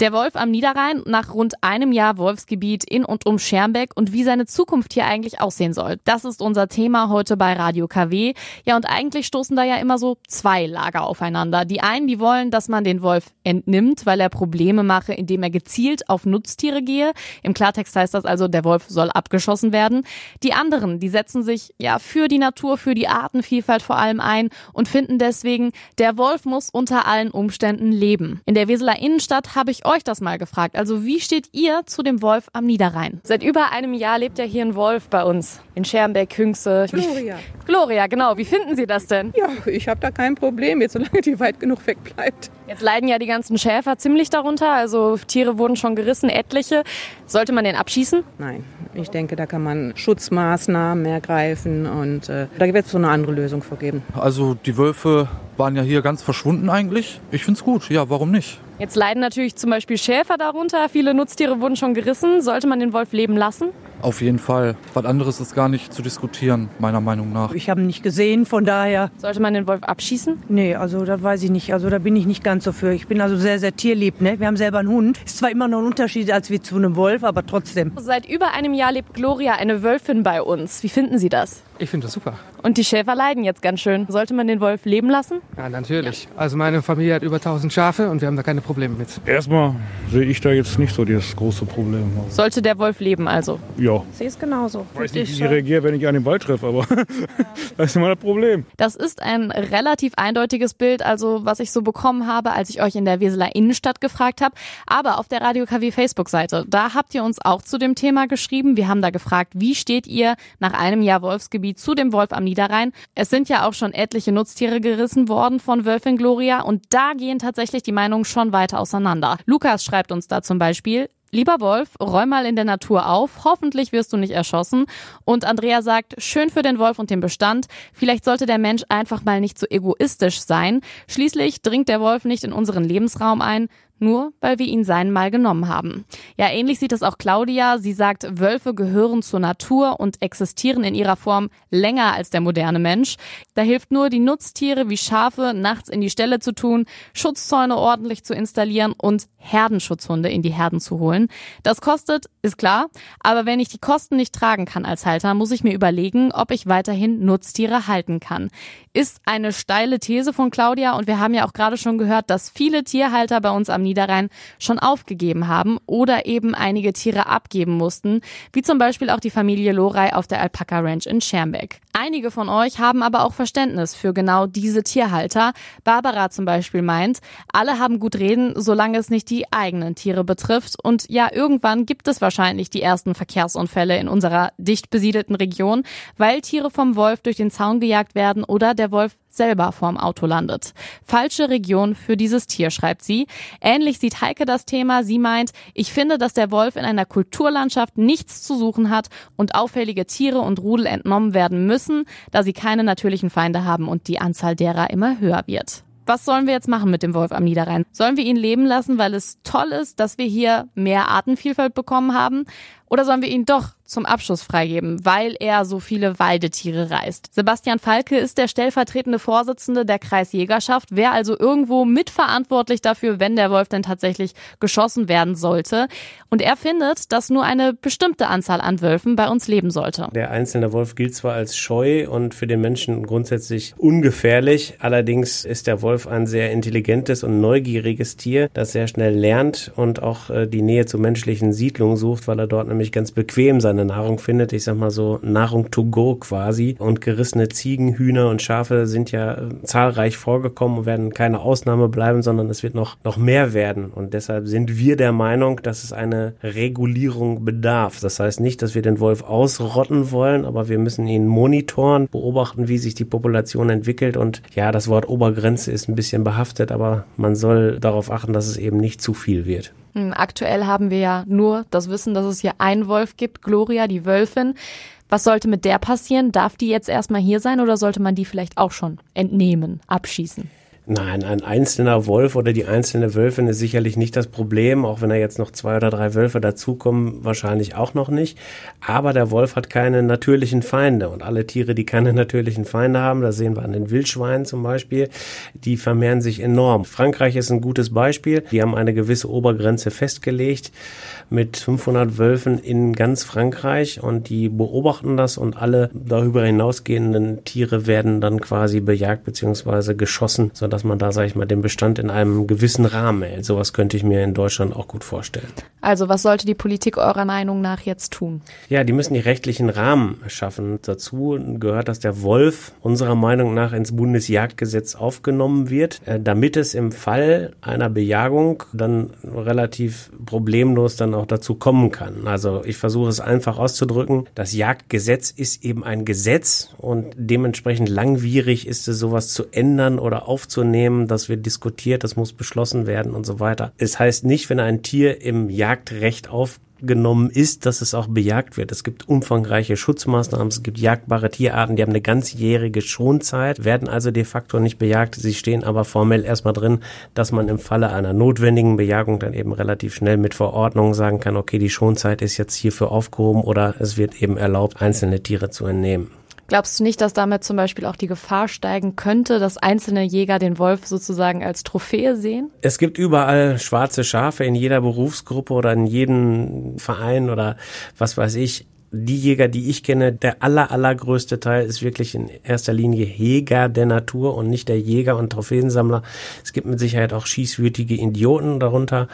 Der Wolf am Niederrhein nach rund einem Jahr Wolfsgebiet in und um Schermbeck und wie seine Zukunft hier eigentlich aussehen soll. Das ist unser Thema heute bei Radio KW. Ja, und eigentlich stoßen da ja immer so zwei Lager aufeinander. Die einen, die wollen, dass man den Wolf entnimmt, weil er Probleme mache, indem er gezielt auf Nutztiere gehe. Im Klartext heißt das also, der Wolf soll abgeschossen werden. Die anderen, die setzen sich ja für die Natur, für die Artenvielfalt vor allem ein und finden deswegen, der Wolf muss unter allen Umständen leben. In der Weseler Innenstadt habe ich euch das mal gefragt. Also wie steht ihr zu dem Wolf am Niederrhein? Seit über einem Jahr lebt ja hier ein Wolf bei uns. In Schermbeck, Hüngse. Gloria. Gloria, genau. Wie finden Sie das denn? Ja, ich habe da kein Problem, jetzt solange die weit genug weg bleibt. Jetzt leiden ja die ganzen Schäfer ziemlich darunter. Also Tiere wurden schon gerissen, etliche. Sollte man den abschießen? Nein, ich denke, da kann man Schutzmaßnahmen ergreifen und äh, da wird es so eine andere Lösung vorgeben. Also die Wölfe waren ja hier ganz verschwunden eigentlich. Ich finde es gut. Ja, warum nicht? Jetzt leiden natürlich zum Beispiel Schäfer darunter. Viele Nutztiere wurden schon gerissen. Sollte man den Wolf leben lassen? Auf jeden Fall. Was anderes ist gar nicht zu diskutieren, meiner Meinung nach. Ich habe ihn nicht gesehen, von daher. Sollte man den Wolf abschießen? Nee, also das weiß ich nicht. Also da bin ich nicht ganz so für. Ich bin also sehr, sehr tierlieb. Ne? Wir haben selber einen Hund. Ist zwar immer noch ein Unterschied als wie zu einem Wolf, aber trotzdem. Seit über einem Jahr lebt Gloria, eine Wölfin, bei uns. Wie finden Sie das? Ich finde das super. Und die Schäfer leiden jetzt ganz schön. Sollte man den Wolf leben lassen? Ja, natürlich. Also meine Familie hat über 1000 Schafe und wir haben da keine Probleme mit. Erstmal sehe ich da jetzt nicht so das große Problem. Sollte der Wolf leben also? Ja. Sie ist genauso. Ich weiß nicht, wie ich reagiere, wenn ich an den Wald treffe, aber das ist immer das Problem. Das ist ein relativ eindeutiges Bild, also was ich so bekommen habe, als ich euch in der Weseler Innenstadt gefragt habe. Aber auf der Radio KW Facebook-Seite, da habt ihr uns auch zu dem Thema geschrieben. Wir haben da gefragt, wie steht ihr nach einem Jahr Wolfsgebiet zu dem Wolf am Niederrhein? Es sind ja auch schon etliche Nutztiere gerissen worden von Wölfin Gloria und da gehen tatsächlich die Meinungen schon weiter auseinander. Lukas schreibt uns da zum Beispiel, Lieber Wolf, räum mal in der Natur auf. Hoffentlich wirst du nicht erschossen. Und Andrea sagt, schön für den Wolf und den Bestand. Vielleicht sollte der Mensch einfach mal nicht so egoistisch sein. Schließlich dringt der Wolf nicht in unseren Lebensraum ein nur weil wir ihn seinen Mal genommen haben. Ja, ähnlich sieht es auch Claudia. Sie sagt, Wölfe gehören zur Natur und existieren in ihrer Form länger als der moderne Mensch. Da hilft nur, die Nutztiere wie Schafe nachts in die Ställe zu tun, Schutzzäune ordentlich zu installieren und Herdenschutzhunde in die Herden zu holen. Das kostet, ist klar, aber wenn ich die Kosten nicht tragen kann als Halter, muss ich mir überlegen, ob ich weiterhin Nutztiere halten kann. Ist eine steile These von Claudia und wir haben ja auch gerade schon gehört, dass viele Tierhalter bei uns am Niederrhein schon aufgegeben haben oder eben einige Tiere abgeben mussten, wie zum Beispiel auch die Familie Lorei auf der Alpaka Ranch in Schermbeck. Einige von euch haben aber auch Verständnis für genau diese Tierhalter. Barbara zum Beispiel meint, alle haben gut reden, solange es nicht die eigenen Tiere betrifft. Und ja, irgendwann gibt es wahrscheinlich die ersten Verkehrsunfälle in unserer dicht besiedelten Region, weil Tiere vom Wolf durch den Zaun gejagt werden oder der Wolf selber vorm Auto landet. Falsche Region für dieses Tier, schreibt sie. Ähnlich sieht Heike das Thema. Sie meint, ich finde, dass der Wolf in einer Kulturlandschaft nichts zu suchen hat und auffällige Tiere und Rudel entnommen werden müssen, da sie keine natürlichen Feinde haben und die Anzahl derer immer höher wird. Was sollen wir jetzt machen mit dem Wolf am Niederrhein? Sollen wir ihn leben lassen, weil es toll ist, dass wir hier mehr Artenvielfalt bekommen haben? Oder sollen wir ihn doch zum Abschuss freigeben, weil er so viele Weidetiere reißt? Sebastian Falke ist der stellvertretende Vorsitzende der Kreisjägerschaft, wäre also irgendwo mitverantwortlich dafür, wenn der Wolf denn tatsächlich geschossen werden sollte. Und er findet, dass nur eine bestimmte Anzahl an Wölfen bei uns leben sollte. Der einzelne Wolf gilt zwar als scheu und für den Menschen grundsätzlich ungefährlich, allerdings ist der Wolf ein sehr intelligentes und neugieriges Tier, das sehr schnell lernt und auch äh, die Nähe zu menschlichen Siedlungen sucht, weil er dort nämlich ganz bequem seine Nahrung findet. Ich sag mal so Nahrung to go quasi. Und gerissene Ziegen, Hühner und Schafe sind ja äh, zahlreich vorgekommen und werden keine Ausnahme bleiben, sondern es wird noch, noch mehr werden. Und deshalb sind wir der Meinung, dass es eine Regulierung bedarf. Das heißt nicht, dass wir den Wolf ausrotten wollen, aber wir müssen ihn monitoren, beobachten, wie sich die Population entwickelt. Und ja, das Wort Obergrenze ist ein bisschen behaftet, aber man soll darauf achten, dass es eben nicht zu viel wird. Hm, aktuell haben wir ja nur das Wissen, dass es hier einen Wolf gibt, Gloria, die Wölfin. Was sollte mit der passieren? Darf die jetzt erstmal hier sein oder sollte man die vielleicht auch schon entnehmen, abschießen? Nein, ein einzelner Wolf oder die einzelne Wölfin ist sicherlich nicht das Problem, auch wenn da jetzt noch zwei oder drei Wölfe dazukommen, wahrscheinlich auch noch nicht. Aber der Wolf hat keine natürlichen Feinde und alle Tiere, die keine natürlichen Feinde haben, das sehen wir an den Wildschweinen zum Beispiel, die vermehren sich enorm. Frankreich ist ein gutes Beispiel. Die haben eine gewisse Obergrenze festgelegt mit 500 Wölfen in ganz Frankreich und die beobachten das und alle darüber hinausgehenden Tiere werden dann quasi bejagt bzw. geschossen, man da, sage ich mal, den Bestand in einem gewissen Rahmen hält. Sowas könnte ich mir in Deutschland auch gut vorstellen. Also was sollte die Politik eurer Meinung nach jetzt tun? Ja, die müssen die rechtlichen Rahmen schaffen. Dazu gehört, dass der Wolf unserer Meinung nach ins Bundesjagdgesetz aufgenommen wird, äh, damit es im Fall einer Bejagung dann relativ problemlos dann auch dazu kommen kann. Also ich versuche es einfach auszudrücken. Das Jagdgesetz ist eben ein Gesetz und dementsprechend langwierig ist es, sowas zu ändern oder aufzunehmen nehmen, das wird diskutiert, das muss beschlossen werden und so weiter. Es heißt nicht, wenn ein Tier im Jagdrecht aufgenommen ist, dass es auch bejagt wird. Es gibt umfangreiche Schutzmaßnahmen, es gibt jagdbare Tierarten, die haben eine ganzjährige Schonzeit, werden also de facto nicht bejagt. Sie stehen aber formell erstmal drin, dass man im Falle einer notwendigen Bejagung dann eben relativ schnell mit Verordnung sagen kann, okay, die Schonzeit ist jetzt hierfür aufgehoben oder es wird eben erlaubt, einzelne Tiere zu entnehmen. Glaubst du nicht, dass damit zum Beispiel auch die Gefahr steigen könnte, dass einzelne Jäger den Wolf sozusagen als Trophäe sehen? Es gibt überall schwarze Schafe in jeder Berufsgruppe oder in jedem Verein oder was weiß ich die Jäger, die ich kenne, der aller, allergrößte Teil ist wirklich in erster Linie Jäger der Natur und nicht der Jäger und Trophäensammler. Es gibt mit Sicherheit auch schießwütige Idioten darunter.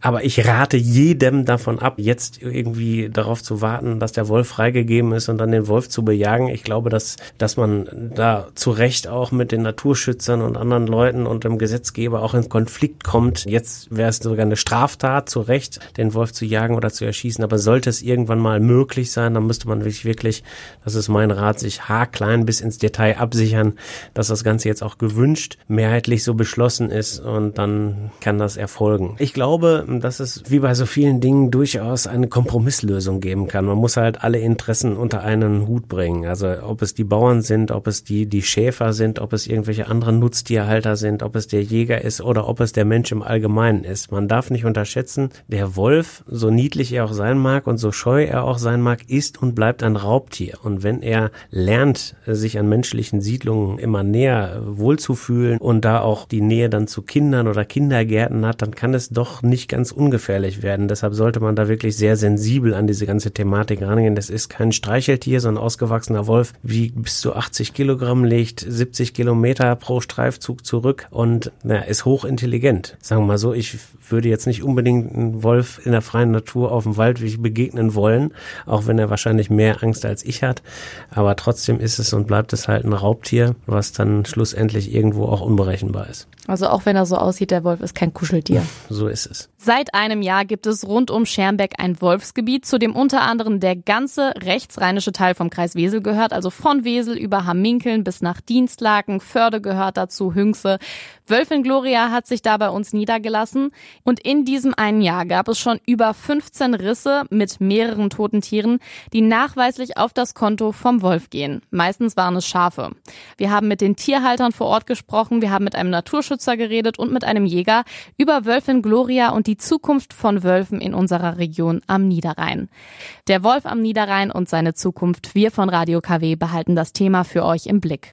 Aber ich rate jedem davon ab, jetzt irgendwie darauf zu warten, dass der Wolf freigegeben ist und dann den Wolf zu bejagen. Ich glaube, dass, dass man da zu Recht auch mit den Naturschützern und anderen Leuten und dem Gesetzgeber auch in Konflikt kommt. Jetzt wäre es sogar eine Straftat, zu Recht, den Wolf zu jagen oder zu erschießen. Aber sollte es irgendwann mal möglich sein, dann müsste man wirklich, wirklich, das ist mein Rat, sich haarklein bis ins Detail absichern, dass das Ganze jetzt auch gewünscht, mehrheitlich so beschlossen ist und dann kann das erfolgen. Ich glaube, dass es wie bei so vielen Dingen durchaus eine Kompromisslösung geben kann. Man muss halt alle Interessen unter einen Hut bringen. Also ob es die Bauern sind, ob es die, die Schäfer sind, ob es irgendwelche anderen Nutztierhalter sind, ob es der Jäger ist oder ob es der Mensch im Allgemeinen ist. Man darf nicht unterschätzen, der Wolf, so niedlich er auch sein mag und so scheu er auch sein mag, ist und bleibt ein Raubtier. Und wenn er lernt, sich an menschlichen Siedlungen immer näher wohlzufühlen und da auch die Nähe dann zu Kindern oder Kindergärten hat, dann kann es doch nicht ganz ungefährlich werden. Deshalb sollte man da wirklich sehr sensibel an diese ganze Thematik rangehen. Das ist kein Streicheltier, sondern ausgewachsener Wolf, wie bis zu 80 Kilogramm legt, 70 Kilometer pro Streifzug zurück und na, ist hochintelligent. Sagen wir mal so, ich würde jetzt nicht unbedingt einen Wolf in der freien Natur auf dem Waldweg begegnen wollen, auch wenn er wahrscheinlich mehr Angst als ich hat. Aber trotzdem ist es und bleibt es halt ein Raubtier, was dann schlussendlich irgendwo auch unberechenbar ist. Also auch wenn er so aussieht, der Wolf ist kein Kuscheltier. So ist es. Seit einem Jahr gibt es rund um Schermbeck ein Wolfsgebiet, zu dem unter anderem der ganze rechtsrheinische Teil vom Kreis Wesel gehört, also von Wesel über Hamminkeln bis nach Dienstlaken, Förde gehört dazu, Hünxe. Wölfin Gloria hat sich da bei uns niedergelassen und in diesem einen Jahr gab es schon über 15 Risse mit mehreren toten Tieren, die nachweislich auf das Konto vom Wolf gehen. Meistens waren es Schafe. Wir haben mit den Tierhaltern vor Ort gesprochen, wir haben mit einem Naturschützer geredet und mit einem Jäger über Wölfin Gloria und die Zukunft von Wölfen in unserer Region am Niederrhein. Der Wolf am Niederrhein und seine Zukunft. Wir von Radio KW behalten das Thema für euch im Blick.